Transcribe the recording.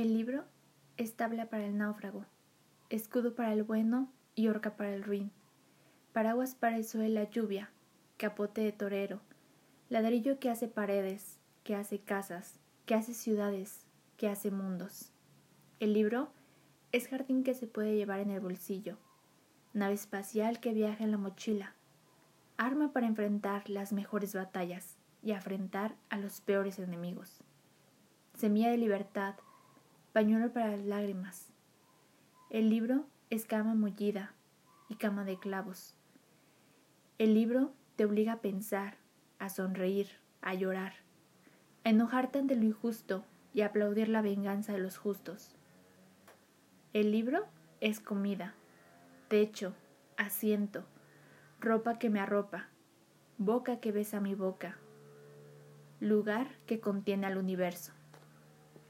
El libro es tabla para el náufrago, escudo para el bueno y horca para el ruin, paraguas para el suelo la lluvia, capote de torero, ladrillo que hace paredes, que hace casas, que hace ciudades, que hace mundos. El libro es jardín que se puede llevar en el bolsillo, nave espacial que viaja en la mochila, arma para enfrentar las mejores batallas y afrentar a los peores enemigos. Semilla de libertad, pañuelo para las lágrimas. El libro es cama mullida y cama de clavos. El libro te obliga a pensar, a sonreír, a llorar, a enojarte ante lo injusto y aplaudir la venganza de los justos. El libro es comida, techo, asiento, ropa que me arropa, boca que besa mi boca, lugar que contiene al universo.